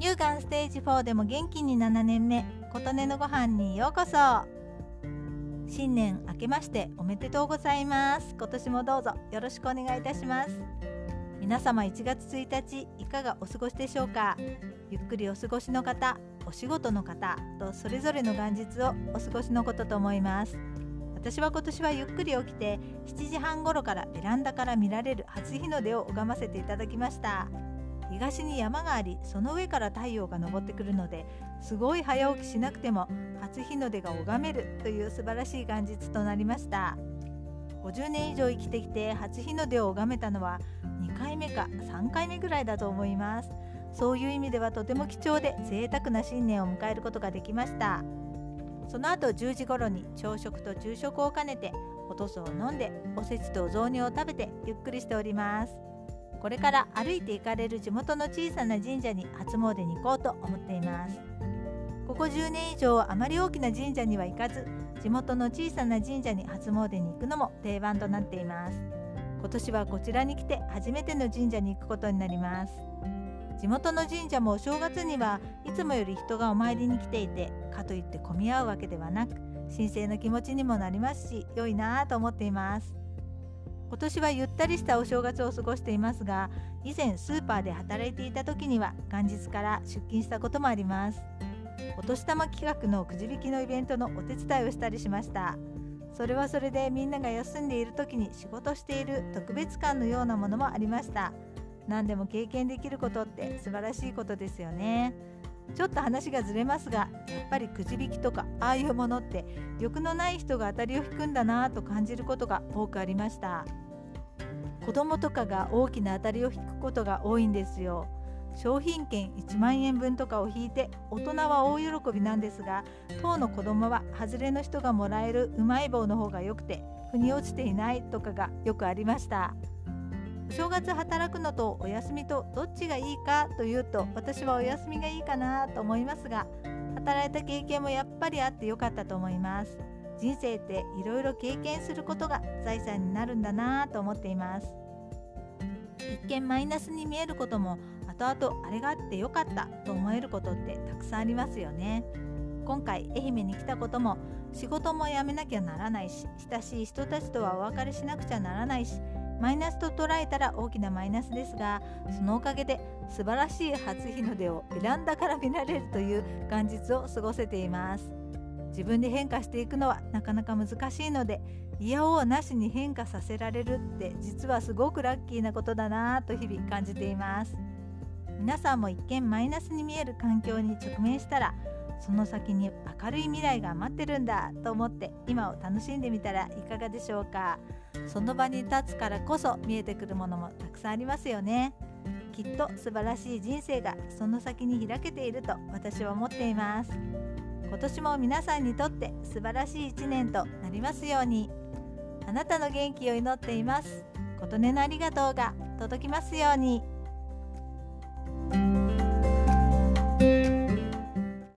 乳がんステージ4でも元気に7年目琴音のご飯にようこそ。新年明けましておめでとうございます。今年もどうぞよろしくお願いいたします。皆様1月1日いかがお過ごしでしょうか？ゆっくりお過ごしの方お仕事の方とそれぞれの元日をお過ごしのことと思います。私は今年はゆっくり起きて7時半頃からベランダから見られる初日の出を拝ませていただきました。東に山がありその上から太陽が昇ってくるのですごい早起きしなくても初日の出が拝めるという素晴らしい元日となりました。50年以上生きてきて初日の出を拝めたのは2回目か3回目ぐらいだと思います。そういう意味ではとても貴重で贅沢な新年を迎えることができました。その後10時頃に朝食と昼食を兼ねておとそを飲んでおせちとお雑煮を食べてゆっくりしております。これから歩いて行かれる地元の小さな神社に初詣に行こうと思っています。ここ10年以上あまり大きな神社には行かず地元の小さな神社に初詣に行くのも定番となっています。今年はこちらに来て初めての神社に行くことになります。地元の神社もお正月にはいつもより人がお参りに来ていてかといって混み合うわけではなく神聖な気持ちにもなりますし良いなぁと思っています。今年はゆったりしたお正月を過ごしていますが以前スーパーで働いていた時には元日から出勤したこともあります。お年玉企画のくじ引きのイベントのお手伝いをしたりしました。それはそれでみんなが休んでいる時に仕事している特別感のようなものもありました。何でも経験できることって素晴らしいことですよね。ちょっと話がずれますがやっぱりくじ引きとかああいうものって欲のない人が当たりを引くんだなぁと感じることが多くありました。子供とかが大きな当たりを引くことが多いんですよ。商品券1万円分とかを引いて大人は大喜びなんですが当の子供は外れの人がもらえるうまい棒の方が良くて腑に落ちていないとかがよくありました。お正月働くのとお休みとどっちがいいかというと私はお休みがいいかなと思いますが働いた経験もやっぱりあってよかったと思います。人生っていろいろ経験することが財産になるんだなと思っています。一見マイナスに見えることも後々あれがあってよかったと思えることってたくさんありますよね。今回愛媛に来たことも仕事も辞めなきゃならないし親しい人たちとはお別れしなくちゃならないしマイナスと捉えたら大きなマイナスですがそのおかげで素晴らしい初日の出をベランダから見られるという元日を過ごせています。自分で変化していくのはなかなか難しいので嫌おうなしに変化させられるって実はすごくラッキーなことだなぁと日々感じています。皆さんも一見マイナスに見える環境に直面したらその先に明るい未来が待ってるんだと思って今を楽しんでみたらいかがでしょうか。その場に立つからこそ見えてくるものもたくさんありますよね。きっと素晴らしい人生がその先に開けていると私は思っています。今年も皆さんにとって素晴らしい一年となりますように。あなたの元気を祈っています。琴音のありがとうが届きますように。